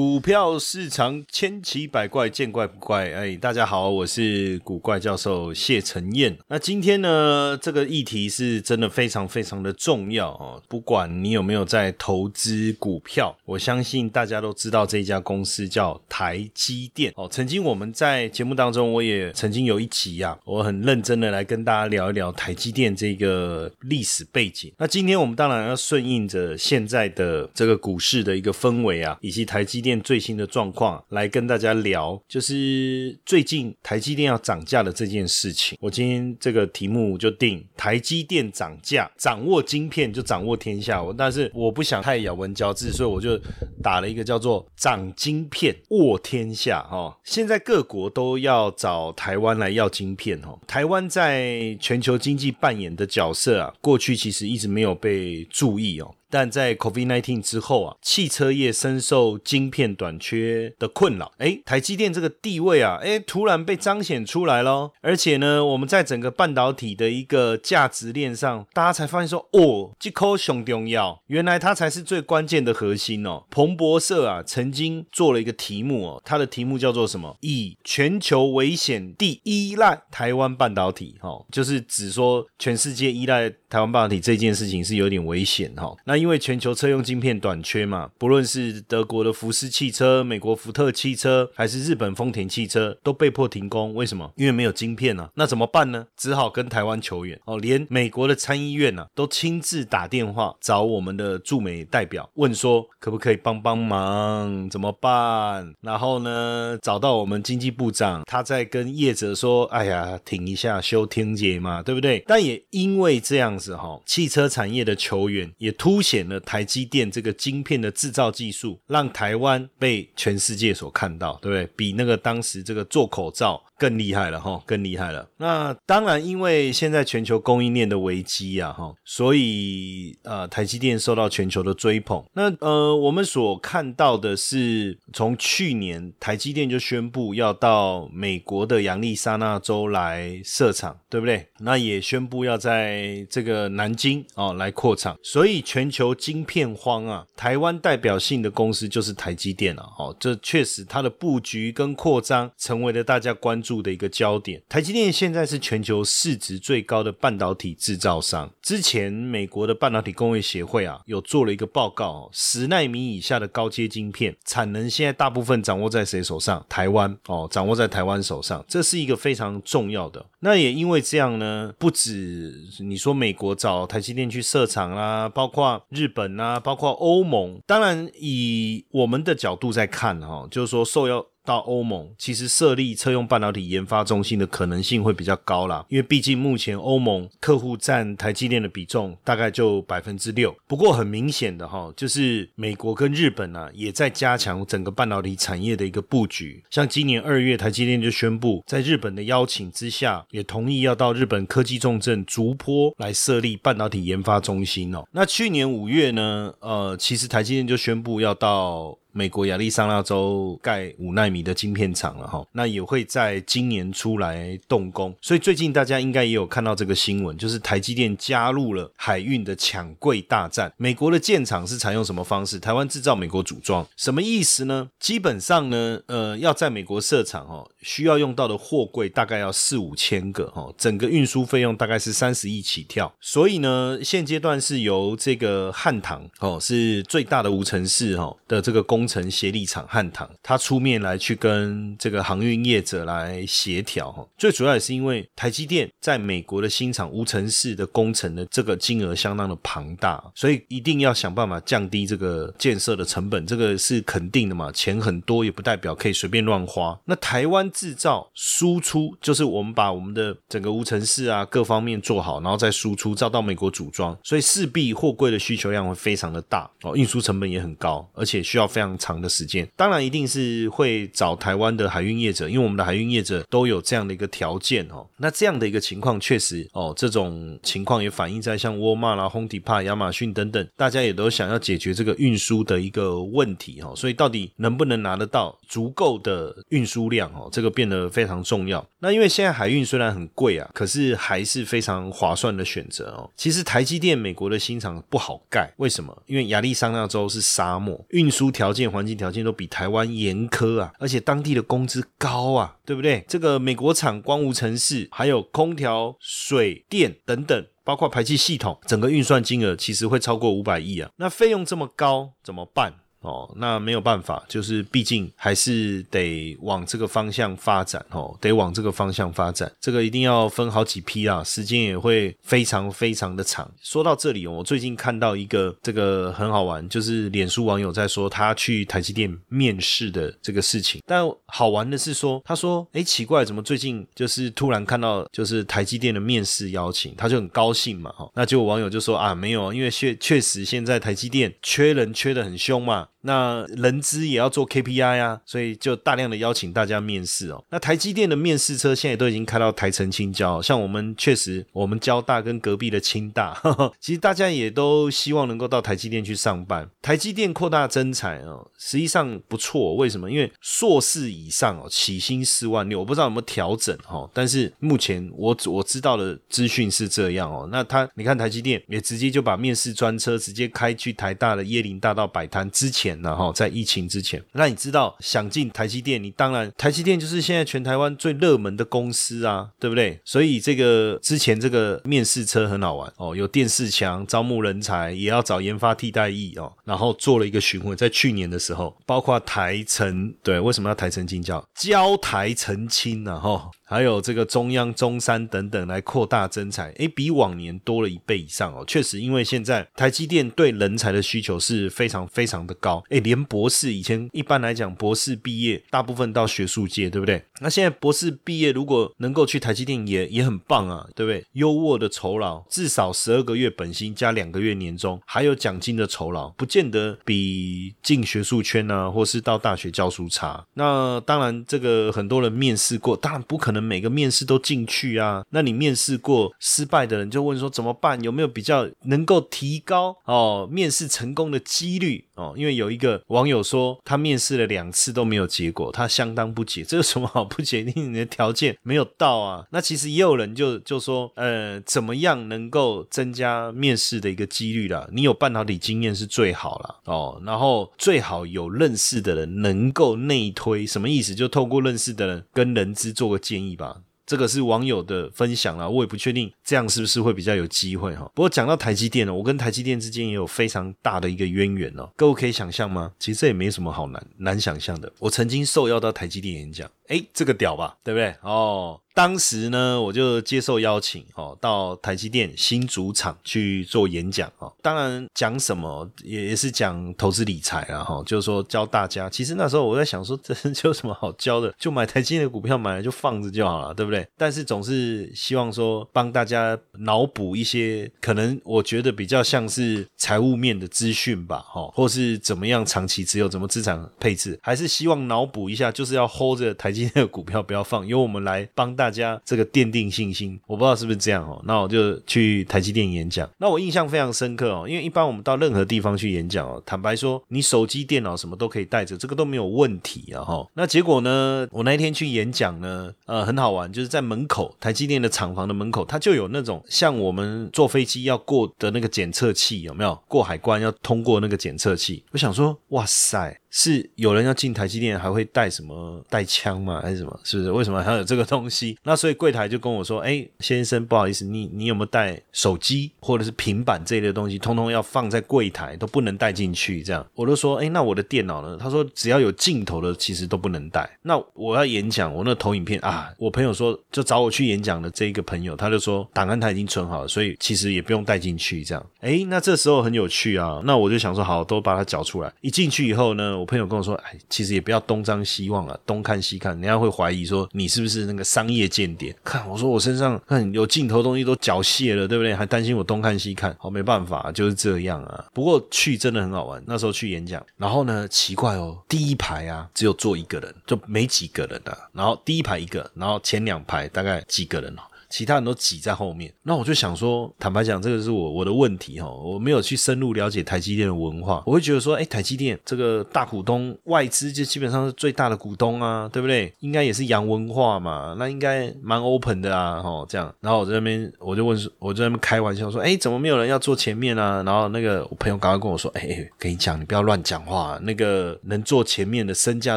股票市场千奇百怪，见怪不怪。哎，大家好，我是古怪教授谢承彦。那今天呢，这个议题是真的非常非常的重要哦。不管你有没有在投资股票，我相信大家都知道这一家公司叫台积电哦。曾经我们在节目当中，我也曾经有一集啊，我很认真的来跟大家聊一聊台积电这个历史背景。那今天我们当然要顺应着现在的这个股市的一个氛围啊，以及台积。电最新的状况来跟大家聊，就是最近台积电要涨价的这件事情。我今天这个题目就定台积电涨价，掌握晶片就掌握天下。我但是我不想太咬文嚼字，所以我就打了一个叫做“涨晶片握天下”哦。现在各国都要找台湾来要晶片哦。台湾在全球经济扮演的角色啊，过去其实一直没有被注意哦。但在 COVID-19 之后啊，汽车业深受晶片短缺的困扰。哎，台积电这个地位啊，哎，突然被彰显出来喽。而且呢，我们在整个半导体的一个价值链上，大家才发现说，哦，这颗熊重要，原来它才是最关键的核心哦。彭博社啊，曾经做了一个题目哦，它的题目叫做什么？以全球危险地依赖台湾半导体，哈，就是指说全世界依赖台湾半导体这件事情是有点危险，哈。那因为全球车用晶片短缺嘛，不论是德国的福斯汽车、美国福特汽车，还是日本丰田汽车，都被迫停工。为什么？因为没有晶片啊。那怎么办呢？只好跟台湾求援哦。连美国的参议院呢，都亲自打电话找我们的驻美代表，问说可不可以帮帮忙？怎么办？然后呢，找到我们经济部长，他在跟业者说：“哎呀，停一下，休听节嘛，对不对？”但也因为这样子哈，汽车产业的球员也凸显。了台积电这个晶片的制造技术，让台湾被全世界所看到，对不对？比那个当时这个做口罩。更厉害了哈，更厉害了。那当然，因为现在全球供应链的危机啊哈，所以呃，台积电受到全球的追捧。那呃，我们所看到的是，从去年台积电就宣布要到美国的亚利桑那州来设厂，对不对？那也宣布要在这个南京哦来扩厂。所以全球晶片荒啊，台湾代表性的公司就是台积电了。哦，这确实它的布局跟扩张成为了大家关注。注的一个焦点，台积电现在是全球市值最高的半导体制造商。之前美国的半导体工业协会啊，有做了一个报告，十纳米以下的高阶晶片产能现在大部分掌握在谁手上？台湾哦，掌握在台湾手上，这是一个非常重要的。那也因为这样呢，不止你说美国找台积电去设厂啦，包括日本啊，包括欧盟。当然，以我们的角度在看哈，就是说受邀。到欧盟，其实设立车用半导体研发中心的可能性会比较高啦，因为毕竟目前欧盟客户占台积电的比重大概就百分之六。不过很明显的哈，就是美国跟日本啊，也在加强整个半导体产业的一个布局。像今年二月，台积电就宣布，在日本的邀请之下，也同意要到日本科技重镇竹坡来设立半导体研发中心哦。那去年五月呢，呃，其实台积电就宣布要到。美国亚利桑那州盖五纳米的晶片厂了哈，那也会在今年出来动工，所以最近大家应该也有看到这个新闻，就是台积电加入了海运的抢柜大战。美国的建厂是采用什么方式？台湾制造，美国组装，什么意思呢？基本上呢，呃，要在美国设厂哦，需要用到的货柜大概要四五千个哈，整个运输费用大概是三十亿起跳。所以呢，现阶段是由这个汉唐哦，是最大的无尘室哈的这个工。程协力厂汉唐，他出面来去跟这个航运业者来协调哈。最主要也是因为台积电在美国的新厂无尘室的工程的这个金额相当的庞大，所以一定要想办法降低这个建设的成本，这个是肯定的嘛。钱很多也不代表可以随便乱花。那台湾制造输出，就是我们把我们的整个无尘室啊各方面做好，然后再输出，照到美国组装，所以势必货柜的需求量会非常的大哦，运输成本也很高，而且需要非常长的时间。当然，一定是会找台湾的海运业者，因为我们的海运业者都有这样的一个条件哦。那这样的一个情况，确实哦，这种情况也反映在像沃尔玛啦、Home Depot、亚马逊等等，大家也都想要解决这个运输的一个问题哈。所以，到底能不能拿得到足够的运输量哦，这这个变得非常重要。那因为现在海运虽然很贵啊，可是还是非常划算的选择哦。其实台积电美国的新厂不好盖，为什么？因为亚利桑那州是沙漠，运输条件、环境条件都比台湾严苛啊，而且当地的工资高啊，对不对？这个美国厂光无城市，还有空调、水电等等，包括排气系统，整个运算金额其实会超过五百亿啊。那费用这么高，怎么办？哦，那没有办法，就是毕竟还是得往这个方向发展哦，得往这个方向发展。这个一定要分好几批啊，时间也会非常非常的长。说到这里，我最近看到一个这个很好玩，就是脸书网友在说他去台积电面试的这个事情。但好玩的是说，他说：“哎，奇怪，怎么最近就是突然看到就是台积电的面试邀请，他就很高兴嘛。”哈，那就网友就说：“啊，没有，因为确确实现在台积电缺人缺的很凶嘛。”那人资也要做 KPI 啊，所以就大量的邀请大家面试哦。那台积电的面试车现在都已经开到台城青交，像我们确实，我们交大跟隔壁的清大，其实大家也都希望能够到台积电去上班。台积电扩大增产哦，实际上不错。为什么？因为硕士以上哦，起薪四万六，我不知道有没有调整哈。但是目前我我知道的资讯是这样哦。那他你看台积电也直接就把面试专车直接开去台大的椰林大道摆摊之前。然后在疫情之前，那你知道想进台积电，你当然台积电就是现在全台湾最热门的公司啊，对不对？所以这个之前这个面试车很好玩哦，有电视墙招募人才，也要找研发替代役哦，然后做了一个询问，在去年的时候，包括台城对，为什么要台城进教交台澄清呢？哈。还有这个中央、中山等等来扩大增材，诶，比往年多了一倍以上哦。确实，因为现在台积电对人才的需求是非常非常的高，诶，连博士以前一般来讲，博士毕业大部分到学术界，对不对？那现在博士毕业如果能够去台积电，也也很棒啊，对不对？优渥的酬劳，至少十二个月本薪加两个月年终，还有奖金的酬劳，不见得比进学术圈啊，或是到大学教书差。那当然，这个很多人面试过，当然不可能。每个面试都进去啊？那你面试过失败的人就问说怎么办？有没有比较能够提高哦面试成功的几率哦？因为有一个网友说他面试了两次都没有结果，他相当不解，这有什么好不解？因为你的条件没有到啊。那其实也有人就就说呃怎么样能够增加面试的一个几率啦？你有半导体经验是最好了哦，然后最好有认识的人能够内推，什么意思？就透过认识的人跟人资做个建议。吧，这个是网友的分享啦，我也不确定这样是不是会比较有机会哈。不过讲到台积电呢，我跟台积电之间也有非常大的一个渊源哦，各位可以想象吗？其实这也没什么好难难想象的。我曾经受邀到台积电演讲，哎，这个屌吧，对不对？哦。当时呢，我就接受邀请哦，到台积电新主场去做演讲哦。当然讲什么也也是讲投资理财啊哈，就是说教大家。其实那时候我在想说，这有什么好教的？就买台积电的股票，买了就放着就好了，对不对？但是总是希望说帮大家脑补一些可能我觉得比较像是财务面的资讯吧，哈，或是怎么样长期持有，怎么资产配置，还是希望脑补一下，就是要 hold 着台积今天的股票不要放，由我们来帮大。家这个奠定信心，我不知道是不是这样哦。那我就去台积电演讲，那我印象非常深刻哦。因为一般我们到任何地方去演讲哦，坦白说，你手机、电脑什么都可以带着，这个都没有问题啊哈。那结果呢，我那一天去演讲呢，呃，很好玩，就是在门口台积电的厂房的门口，它就有那种像我们坐飞机要过的那个检测器，有没有？过海关要通过那个检测器。我想说，哇塞！是有人要进台积电还会带什么带枪吗？还是什么？是不是？为什么还有这个东西？那所以柜台就跟我说：“哎，先生，不好意思，你你有没有带手机或者是平板这一类的东西？通通要放在柜台，都不能带进去。”这样我都说：“哎，那我的电脑呢？”他说：“只要有镜头的，其实都不能带。”那我要演讲，我那投影片啊，我朋友说就找我去演讲的这一个朋友，他就说档案他已经存好了，所以其实也不用带进去。这样，哎，那这时候很有趣啊。那我就想说，好，都把它缴出来。一进去以后呢，我朋友跟我说：“哎，其实也不要东张西望了，东看西看，人家会怀疑说你是不是那个商业间谍。”看我说我身上看有镜头东西都缴械了，对不对？还担心我东看西看，好没办法，就是这样啊。不过去真的很好玩，那时候去演讲，然后呢，奇怪哦，第一排啊只有坐一个人，就没几个人的。然后第一排一个，然后前两排大概几个人哦。其他人都挤在后面，那我就想说，坦白讲，这个是我我的问题哈，我没有去深入了解台积电的文化，我会觉得说，哎，台积电这个大股东外资就基本上是最大的股东啊，对不对？应该也是洋文化嘛，那应该蛮 open 的啊，哈，这样。然后我在那边我就问，我在那边开玩笑说，哎，怎么没有人要坐前面啊？然后那个我朋友赶快跟我说，哎，跟你讲，你不要乱讲话，那个能坐前面的身价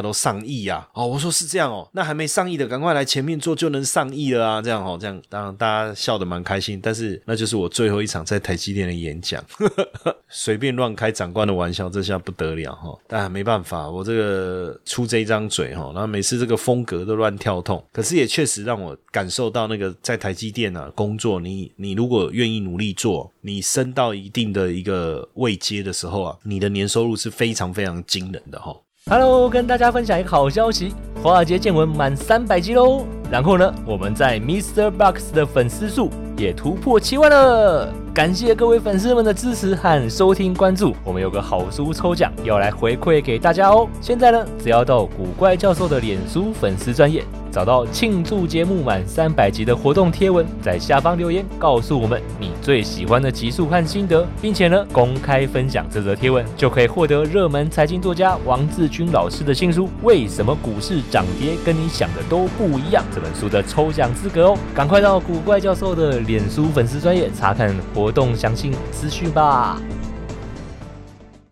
都上亿呀。哦，我说是这样哦，那还没上亿的，赶快来前面坐就能上亿了啊，这样哦，这样。当然，大家笑得蛮开心，但是那就是我最后一场在台积电的演讲，随便乱开长官的玩笑，这下不得了哈！但没办法，我这个出这一张嘴哈，然后每次这个风格都乱跳痛，可是也确实让我感受到那个在台积电啊工作，你你如果愿意努力做，你升到一定的一个位阶的时候啊，你的年收入是非常非常惊人的哈。Hello，跟大家分享一个好消息，华尔街见闻满三百集喽！然后呢，我们在 Mr. Box 的粉丝数也突破七万了，感谢各位粉丝们的支持和收听关注。我们有个好书抽奖要来回馈给大家哦！现在呢，只要到古怪教授的脸书粉丝专业。找到庆祝节目满三百集的活动贴文，在下方留言告诉我们你最喜欢的集数和心得，并且呢公开分享这则贴文，就可以获得热门财经作家王志军老师的新书《为什么股市涨跌跟你想的都不一样》这本书的抽奖资格哦！赶快到古怪教授的脸书粉丝专业查看活动详细资讯吧。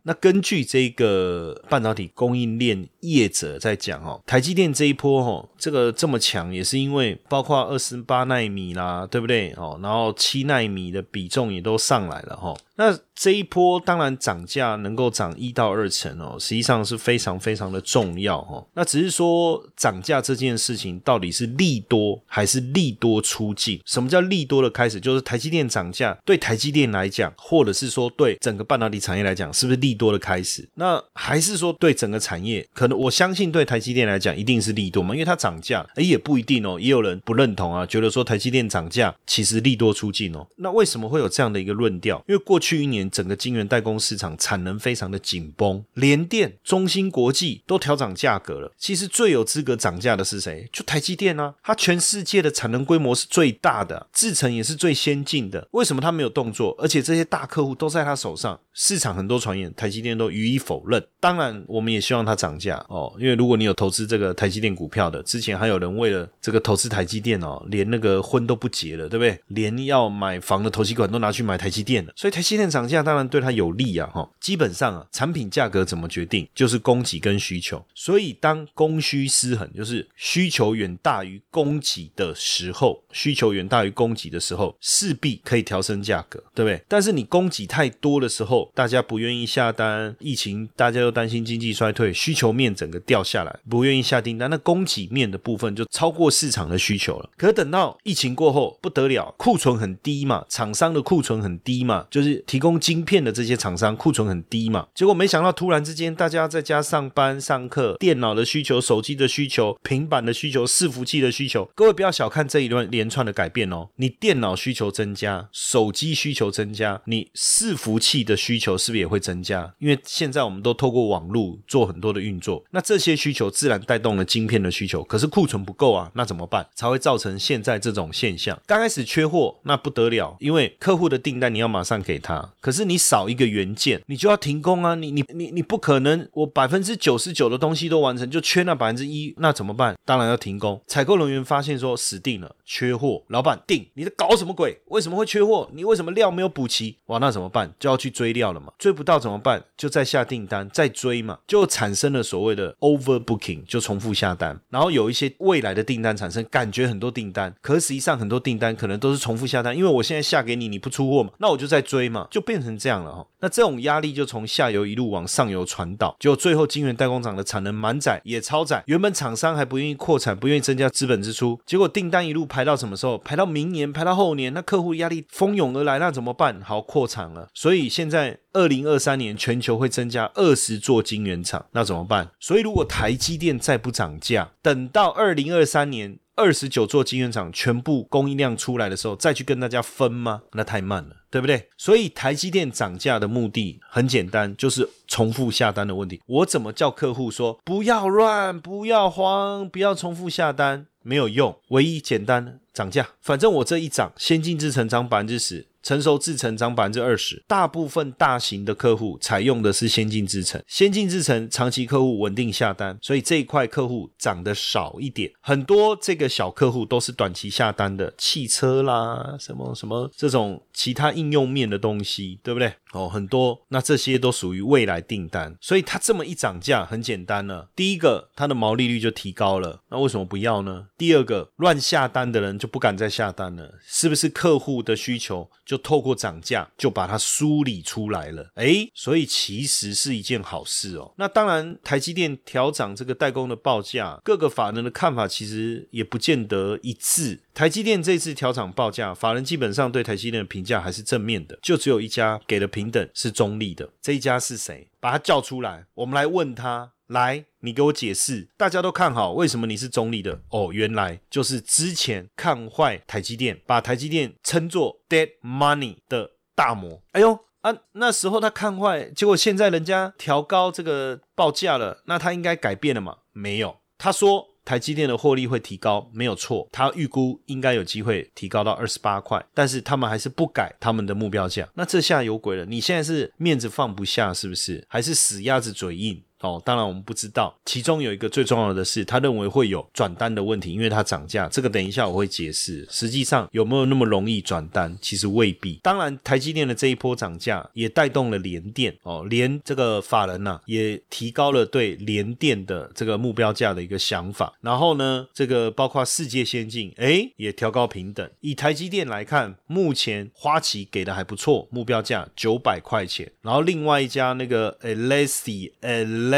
那根据这个半导体供应链业者在讲哦，台积电这一波哦，这个这么强，也是因为包括二十八纳米啦，对不对哦？然后七纳米的比重也都上来了哈。那这一波当然涨价能够涨一到二成哦，实际上是非常非常的重要哈。那只是说涨价这件事情到底是利多还是利多出尽？什么叫利多的开始？就是台积电涨价对台积电来讲，或者是说对整个半导体产业来讲，是不是利多的开始？那还是说对整个产业？可能我相信对台积电来讲一定是利多嘛，因为它涨价，哎也不一定哦，也有人不认同啊，觉得说台积电涨价其实利多出尽哦。那为什么会有这样的一个论调？因为过去一年整个晶圆代工市场产能非常的紧绷，联电、中芯国际都调涨价格了。其实最有资格涨价的是谁？就台积电啊！它全世界的产能规模是最大的，制程也是最先进的。为什么它没有动作？而且这些大客户都在它手上，市场很多传言，台积电都予以否认。当然，我们也希望它涨价哦，因为如果你有投资这个台积电股票的，之前还有人为了这个投资台积电哦，连那个婚都不结了，对不对？连要买房的投机款都拿去买台积电了，所以台积电涨。价当然对它有利啊，哈，基本上啊，产品价格怎么决定，就是供给跟需求。所以当供需失衡，就是需求远大于供给的时候，需求远大于供给的时候，势必可以调升价格，对不对？但是你供给太多的时候，大家不愿意下单，疫情大家又担心经济衰退，需求面整个掉下来，不愿意下订单，那供给面的部分就超过市场的需求了。可等到疫情过后，不得了，库存很低嘛，厂商的库存很低嘛，就是提供。晶片的这些厂商库存很低嘛，结果没想到突然之间大家在家上班上课，电脑的需求、手机的需求、平板的需求、伺服器的需求，各位不要小看这一轮连串的改变哦。你电脑需求增加，手机需求增加，你伺服器的需求是不是也会增加？因为现在我们都透过网络做很多的运作，那这些需求自然带动了晶片的需求，可是库存不够啊，那怎么办？才会造成现在这种现象。刚开始缺货，那不得了，因为客户的订单你要马上给他，可是你少一个元件，你就要停工啊！你你你你不可能，我百分之九十九的东西都完成，就缺那百分之一，那怎么办？当然要停工。采购人员发现说死定了，缺货，老板定，你在搞什么鬼？为什么会缺货？你为什么料没有补齐？哇，那怎么办？就要去追料了嘛，追不到怎么办？就再下订单，再追嘛，就产生了所谓的 overbooking，就重复下单，然后有一些未来的订单产生，感觉很多订单，可实际上很多订单可能都是重复下单，因为我现在下给你，你不出货嘛，那我就在追嘛，就变成这样了哈。那这种压力就从下游一路往上游传导，就最后晶圆代工厂的产能满载也超载，原本厂商还不愿意扩产，不愿意增加资本支出，结果订单一路排到什么时候？排到明年，排到后年，那客户压力蜂拥而来，那怎么办？好扩产了，所以现在。二零二三年全球会增加二十座晶圆厂，那怎么办？所以如果台积电再不涨价，等到二零二三年二十九座晶圆厂全部供应量出来的时候，再去跟大家分吗？那太慢了，对不对？所以台积电涨价的目的很简单，就是重复下单的问题。我怎么叫客户说不要乱，不要慌，不要重复下单？没有用，唯一简单涨价，反正我这一涨，先进制程涨百分之十。成熟制程涨百分之二十，大部分大型的客户采用的是先进制程，先进制程长期客户稳定下单，所以这一块客户涨得少一点。很多这个小客户都是短期下单的，汽车啦，什么什么这种其他应用面的东西，对不对？哦，很多，那这些都属于未来订单，所以它这么一涨价，很简单了。第一个，它的毛利率就提高了，那为什么不要呢？第二个，乱下单的人就不敢再下单了，是不是客户的需求？就透过涨价，就把它梳理出来了，诶，所以其实是一件好事哦。那当然，台积电调涨这个代工的报价，各个法人的看法其实也不见得一致。台积电这次调涨报价，法人基本上对台积电的评价还是正面的，就只有一家给了平等，是中立的。这一家是谁？把他叫出来，我们来问他。来，你给我解释，大家都看好，为什么你是中立的？哦，原来就是之前看坏台积电，把台积电称作 dead money 的大魔。哎呦啊，那时候他看坏，结果现在人家调高这个报价了，那他应该改变了吗？没有，他说台积电的获利会提高，没有错，他预估应该有机会提高到二十八块，但是他们还是不改他们的目标价。那这下有鬼了，你现在是面子放不下是不是？还是死鸭子嘴硬？哦，当然我们不知道，其中有一个最重要的是，他认为会有转单的问题，因为它涨价。这个等一下我会解释。实际上有没有那么容易转单？其实未必。当然，台积电的这一波涨价也带动了联电哦，连这个法人呐也提高了对联电的这个目标价的一个想法。然后呢，这个包括世界先进，哎，也调高平等。以台积电来看，目前花旗给的还不错，目标价九百块钱。然后另外一家那个 Alessi l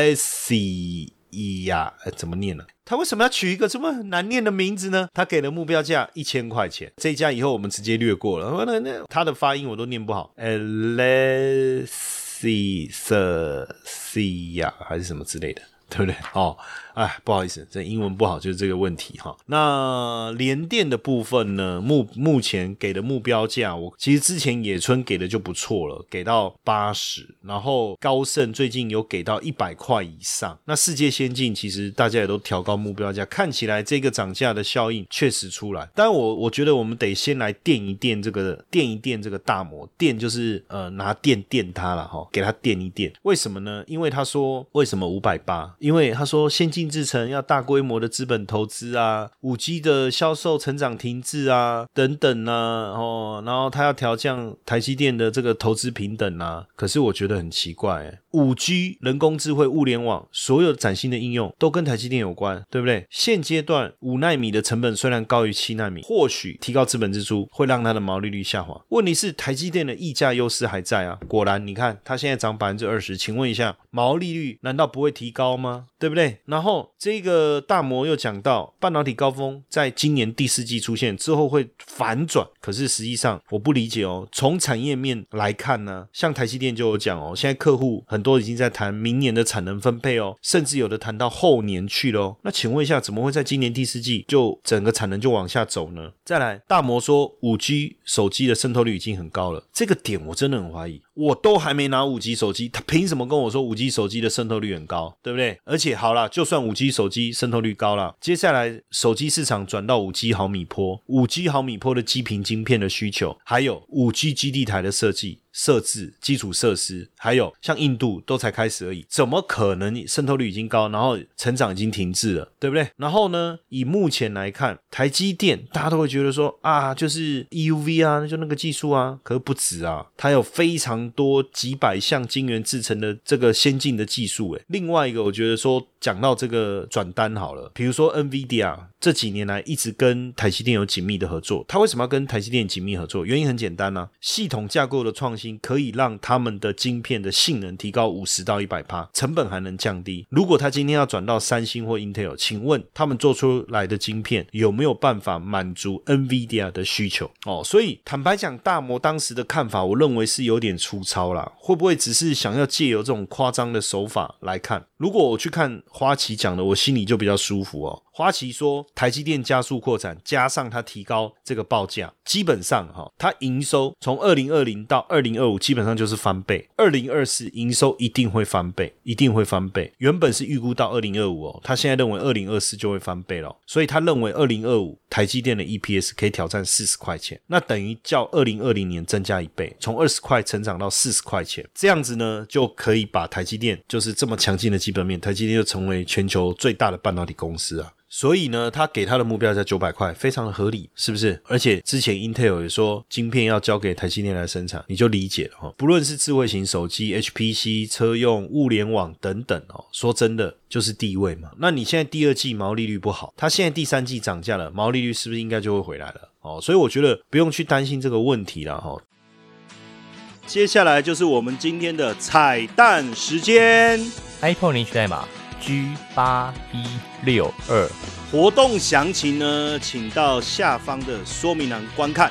呀，怎么念呢？他为什么要取一个这么难念的名字呢？他给了目标价一千块钱，这家以后我们直接略过了。那那他的发音我都念不好，Lacy C 呀，还是什么之类的，对不对？哦。哎，不好意思，这英文不好就是这个问题哈。那联电的部分呢？目目前给的目标价，我其实之前野村给的就不错了，给到八十。然后高盛最近有给到一百块以上。那世界先进其实大家也都调高目标价，看起来这个涨价的效应确实出来。但我我觉得我们得先来垫一垫这个垫一垫这个大摩，垫就是呃拿电垫它了哈，给它垫一垫。为什么呢？因为他说为什么五百八？因为他说先进。制成要大规模的资本投资啊，五 G 的销售成长停滞啊，等等啊，哦，然后他要调降台积电的这个投资平等啊，可是我觉得很奇怪，五 G 人工智慧物联网所有崭新的应用都跟台积电有关，对不对？现阶段五纳米的成本虽然高于七纳米，或许提高资本支出会让它的毛利率下滑。问题是台积电的溢价优势还在啊，果然你看它现在涨百分之二十，请问一下毛利率难道不会提高吗？对不对？然后。这个大摩又讲到，半导体高峰在今年第四季出现之后会反转，可是实际上我不理解哦。从产业面来看呢，像台积电就有讲哦，现在客户很都已经在谈明年的产能分配哦，甚至有的谈到后年去了。那请问一下，怎么会在今年第四季就整个产能就往下走呢？再来，大摩说五 G 手机的渗透率已经很高了，这个点我真的很怀疑。我都还没拿五 G 手机，他凭什么跟我说五 G 手机的渗透率很高，对不对？而且好了，就算五 G 手机渗透率高了，接下来手机市场转到五 G 毫米波，五 G 毫米波的基频晶片的需求，还有五 G 基地台的设计。设置基础设施，还有像印度都才开始而已，怎么可能渗透率已经高，然后成长已经停滞了，对不对？然后呢，以目前来看，台积电大家都会觉得说啊，就是 EUV 啊，就那个技术啊，可是不止啊，它有非常多几百项晶圆制成的这个先进的技术。诶，另外一个，我觉得说讲到这个转单好了，比如说 NVIDIA 这几年来一直跟台积电有紧密的合作，它为什么要跟台积电紧密合作？原因很简单呢，系统架构的创新。可以让他们的晶片的性能提高五十到一百帕，成本还能降低。如果他今天要转到三星或 Intel，请问他们做出来的晶片有没有办法满足 NVIDIA 的需求？哦，所以坦白讲，大摩当时的看法，我认为是有点粗糙啦。会不会只是想要借由这种夸张的手法来看？如果我去看花旗讲的，我心里就比较舒服哦。花旗说，台积电加速扩产，加上它提高这个报价，基本上哈，它营收从二零二零到二零二五基本上就是翻倍，二零二四营收一定会翻倍，一定会翻倍。原本是预估到二零二五哦，他现在认为二零二四就会翻倍了，所以他认为二零二五台积电的 EPS 可以挑战四十块钱，那等于较二零二零年增加一倍，从二十块成长到四十块钱，这样子呢就可以把台积电就是这么强劲的基本面，台积电就成为全球最大的半导体公司啊。所以呢，他给他的目标在九百块，非常的合理，是不是？而且之前 Intel 也说，晶片要交给台积电来生产，你就理解了哈。不论是智慧型手机、HPC、车用、物联网等等哦，说真的就是地位嘛。那你现在第二季毛利率不好，它现在第三季涨价了，毛利率是不是应该就会回来了？哦，所以我觉得不用去担心这个问题了哈。接下来就是我们今天的彩蛋时间，iPhone 领取代码。G 八一六二，活动详情呢，请到下方的说明栏观看。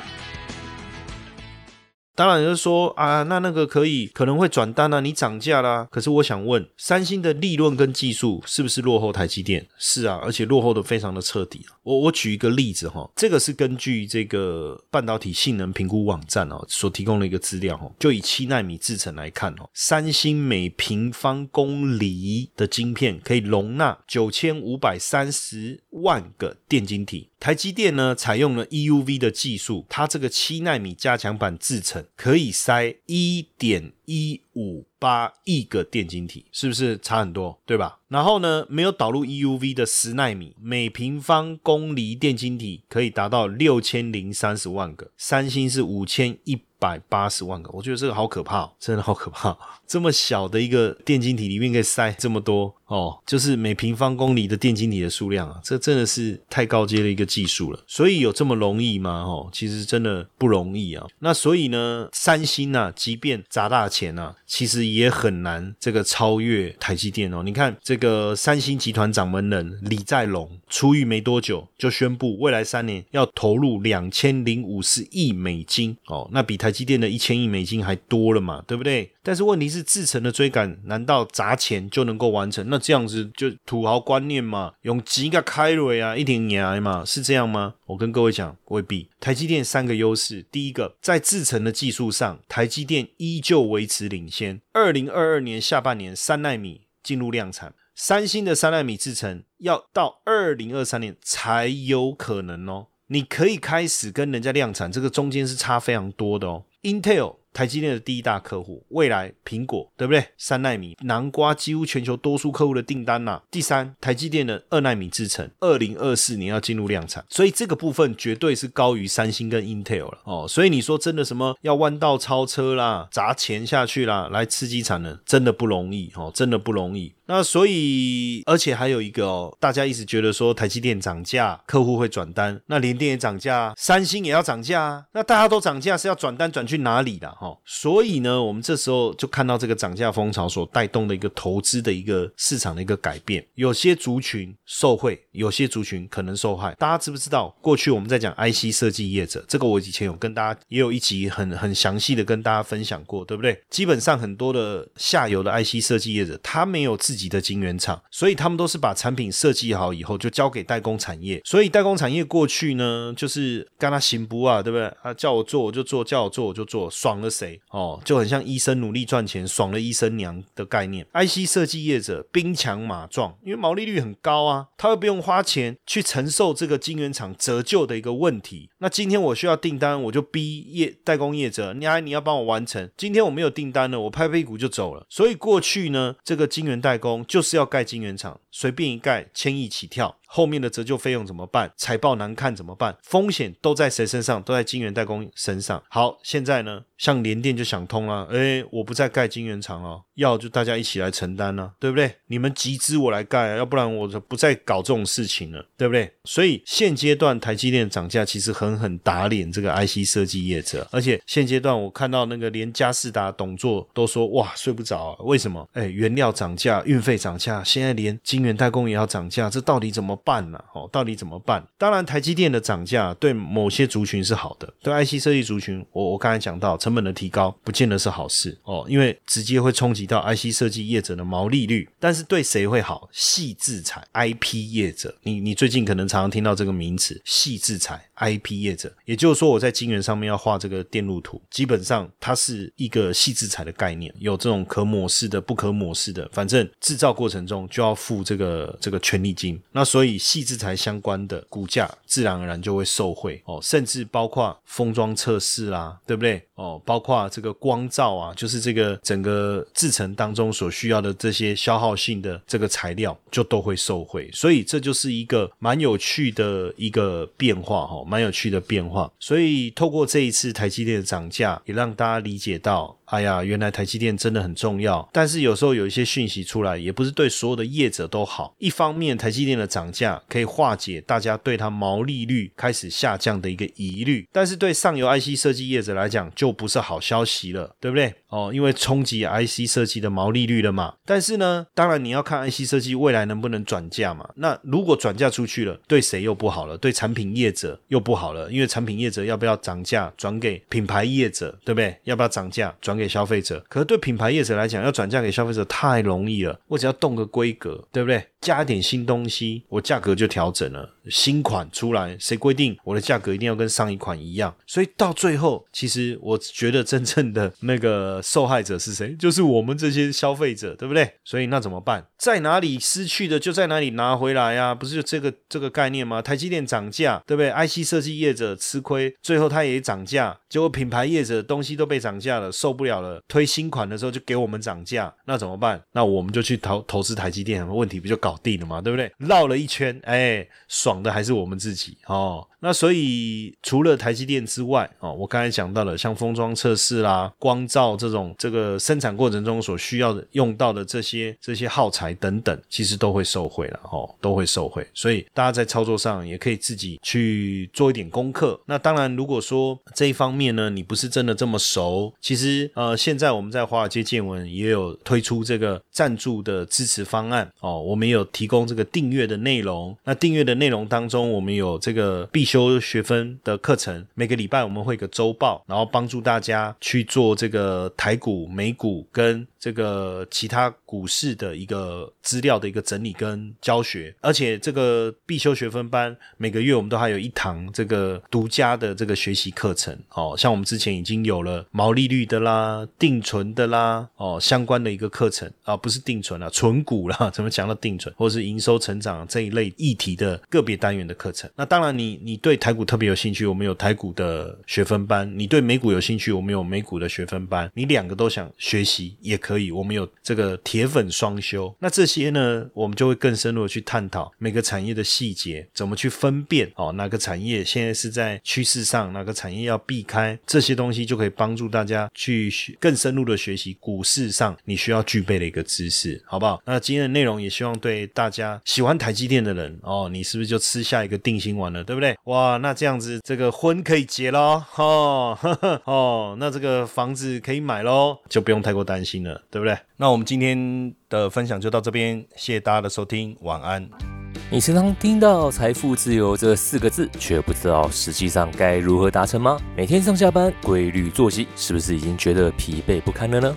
当然就是说啊，那那个可以可能会转单啊，你涨价啦。可是我想问，三星的利润跟技术是不是落后台积电？是啊，而且落后的非常的彻底。我我举一个例子哈，这个是根据这个半导体性能评估网站哦所提供的一个资料哦，就以七纳米制程来看哦，三星每平方公里的晶片可以容纳九千五百三十万个电晶体。台积电呢，采用了 EUV 的技术，它这个七纳米加强版制程可以塞一点一五八亿个电晶体，是不是差很多，对吧？然后呢，没有导入 EUV 的十纳米，每平方公里电晶体可以达到六千零三十万个，三星是五千一百八十万个，我觉得这个好可怕，真的好可怕，这么小的一个电晶体里面可以塞这么多。哦，就是每平方公里的电晶体的数量啊，这真的是太高阶的一个技术了。所以有这么容易吗？哦，其实真的不容易啊。那所以呢，三星呐，即便砸大钱呐，其实也很难这个超越台积电哦。你看这个三星集团掌门人李在龙出狱没多久，就宣布未来三年要投入两千零五十亿美金哦，那比台积电的一千亿美金还多了嘛，对不对？但是问题是，制成的追赶难道砸钱就能够完成？那这样子就土豪观念嘛，用几个开瑞啊，一点牙嘛，是这样吗？我跟各位讲，未必。台积电三个优势，第一个，在制成的技术上，台积电依旧维持领先。二零二二年下半年，三纳米进入量产，三星的三纳米制成要到二零二三年才有可能哦。你可以开始跟人家量产，这个中间是差非常多的哦。Intel。台积电的第一大客户，未来苹果，对不对？三纳米南瓜几乎全球多数客户的订单呐。第三，台积电的二纳米制程，二零二四年要进入量产，所以这个部分绝对是高于三星跟 Intel 了哦。所以你说真的什么要弯道超车啦，砸钱下去啦，来刺激产能，真的不容易哦，真的不容易。那所以，而且还有一个哦，大家一直觉得说台积电涨价，客户会转单，那联电也涨价，三星也要涨价啊，那大家都涨价是要转单转去哪里了？哈，所以呢，我们这时候就看到这个涨价风潮所带动的一个投资的一个市场的一个改变，有些族群受惠，有些族群可能受害。大家知不知道？过去我们在讲 IC 设计业者，这个我以前有跟大家也有一集很很详细的跟大家分享过，对不对？基本上很多的下游的 IC 设计业者，他没有自自己的晶圆厂，所以他们都是把产品设计好以后就交给代工产业。所以代工产业过去呢，就是干他行不啊，对不对？啊，叫我做我就做，叫我做我就做，爽了谁？哦，就很像医生努力赚钱，爽了医生娘的概念。IC 设计业者兵强马壮，因为毛利率很高啊，他又不用花钱去承受这个晶圆厂折旧的一个问题。那今天我需要订单，我就逼业代工业者，你还你要帮我完成。今天我没有订单了，我拍屁股就走了。所以过去呢，这个晶圆代工工就是要盖晶圆厂，随便一盖千亿起跳。后面的折旧费用怎么办？财报难看怎么办？风险都在谁身上？都在晶圆代工身上。好，现在呢，像联电就想通了，哎，我不再盖晶圆厂了，要就大家一起来承担了，对不对？你们集资我来盖，要不然我就不再搞这种事情了，对不对？所以现阶段台积电涨价其实狠狠打脸这个 IC 设计业者，而且现阶段我看到那个连嘉士达董座都说哇睡不着，啊，为什么？哎，原料涨价，运费涨价，现在连晶圆代工也要涨价，这到底怎么？办了哦，到底怎么办？当然，台积电的涨价对某些族群是好的，对 IC 设计族群，我我刚才讲到成本的提高，不见得是好事哦，因为直接会冲击到 IC 设计业者的毛利率。但是对谁会好？细制裁 IP 业者，你你最近可能常常听到这个名词，细制裁 IP 业者，也就是说我在晶圆上面要画这个电路图，基本上它是一个细制裁的概念，有这种可抹式的、不可抹式的，反正制造过程中就要付这个这个权利金。那所以所以细制材相关的股价自然而然就会受惠哦，甚至包括封装测试啦，对不对？哦，包括这个光照啊，就是这个整个制程当中所需要的这些消耗性的这个材料，就都会受惠。所以这就是一个蛮有趣的一个变化哈，蛮有趣的变化。所以透过这一次台积电的涨价，也让大家理解到。哎呀，原来台积电真的很重要，但是有时候有一些讯息出来，也不是对所有的业者都好。一方面，台积电的涨价可以化解大家对它毛利率开始下降的一个疑虑，但是对上游 IC 设计业者来讲，就不是好消息了，对不对？哦，因为冲击 IC 设计的毛利率了嘛。但是呢，当然你要看 IC 设计未来能不能转嫁嘛。那如果转嫁出去了，对谁又不好了？对产品业者又不好了，因为产品业者要不要涨价转给品牌业者，对不对？要不要涨价转给？给消费者，可是对品牌业者来讲，要转嫁给消费者太容易了。我只要动个规格，对不对？加一点新东西，我价格就调整了。新款出来，谁规定我的价格一定要跟上一款一样？所以到最后，其实我觉得真正的那个受害者是谁？就是我们这些消费者，对不对？所以那怎么办？在哪里失去的就在哪里拿回来呀？不是就这个这个概念吗？台积电涨价，对不对？IC 设计业者吃亏，最后它也涨价，结果品牌业者东西都被涨价了，受不了了。推新款的时候就给我们涨价，那怎么办？那我们就去投投资台积电，问题不就搞定了吗？对不对？绕了一圈，哎，爽的还是我们自己哦。那所以除了台积电之外，哦，我刚才讲到了像封装测试啦、光照这种这个生产过程中所需要的用到的这些这些耗材等等，其实都会受惠了哦，都会受惠。所以大家在操作上也可以自己去做一点功课。那当然，如果说这一方面呢，你不是真的这么熟，其实呃，现在我们在华尔街见闻也有推出这个赞助的支持方案哦，我们有提供这个订阅的内容。那订阅的内容当中，我们有这个必须。修学分的课程，每个礼拜我们会个周报，然后帮助大家去做这个台股、美股跟这个其他股市的一个资料的一个整理跟教学。而且这个必修学分班，每个月我们都还有一堂这个独家的这个学习课程。哦，像我们之前已经有了毛利率的啦、定存的啦，哦相关的一个课程啊，不是定存啊，存股啦，怎么讲到定存，或者是营收成长这一类议题的个别单元的课程。那当然，你你。对台股特别有兴趣，我们有台股的学分班；你对美股有兴趣，我们有美股的学分班。你两个都想学习也可以，我们有这个铁粉双修。那这些呢，我们就会更深入的去探讨每个产业的细节，怎么去分辨哦，哪个产业现在是在趋势上，哪个产业要避开，这些东西就可以帮助大家去更深入的学习股市上你需要具备的一个知识，好不好？那今天的内容也希望对大家喜欢台积电的人哦，你是不是就吃下一个定心丸了，对不对？哇，那这样子，这个婚可以结喽，哦哦，那这个房子可以买喽，就不用太过担心了，对不对？那我们今天的分享就到这边，谢谢大家的收听，晚安。你时常听到财富自由这四个字，却不知道实际上该如何达成吗？每天上下班规律作息，是不是已经觉得疲惫不堪了呢？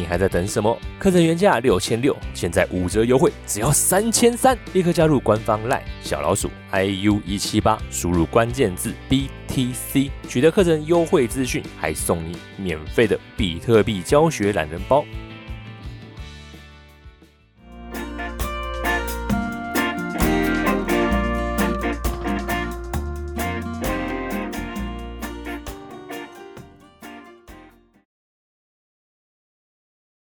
你还在等什么？课程原价六千六，现在五折优惠，只要三千三！立刻加入官方 LINE 小老鼠 iu 一七八，输入关键字 BTC，取得课程优惠资讯，还送你免费的比特币教学懒人包。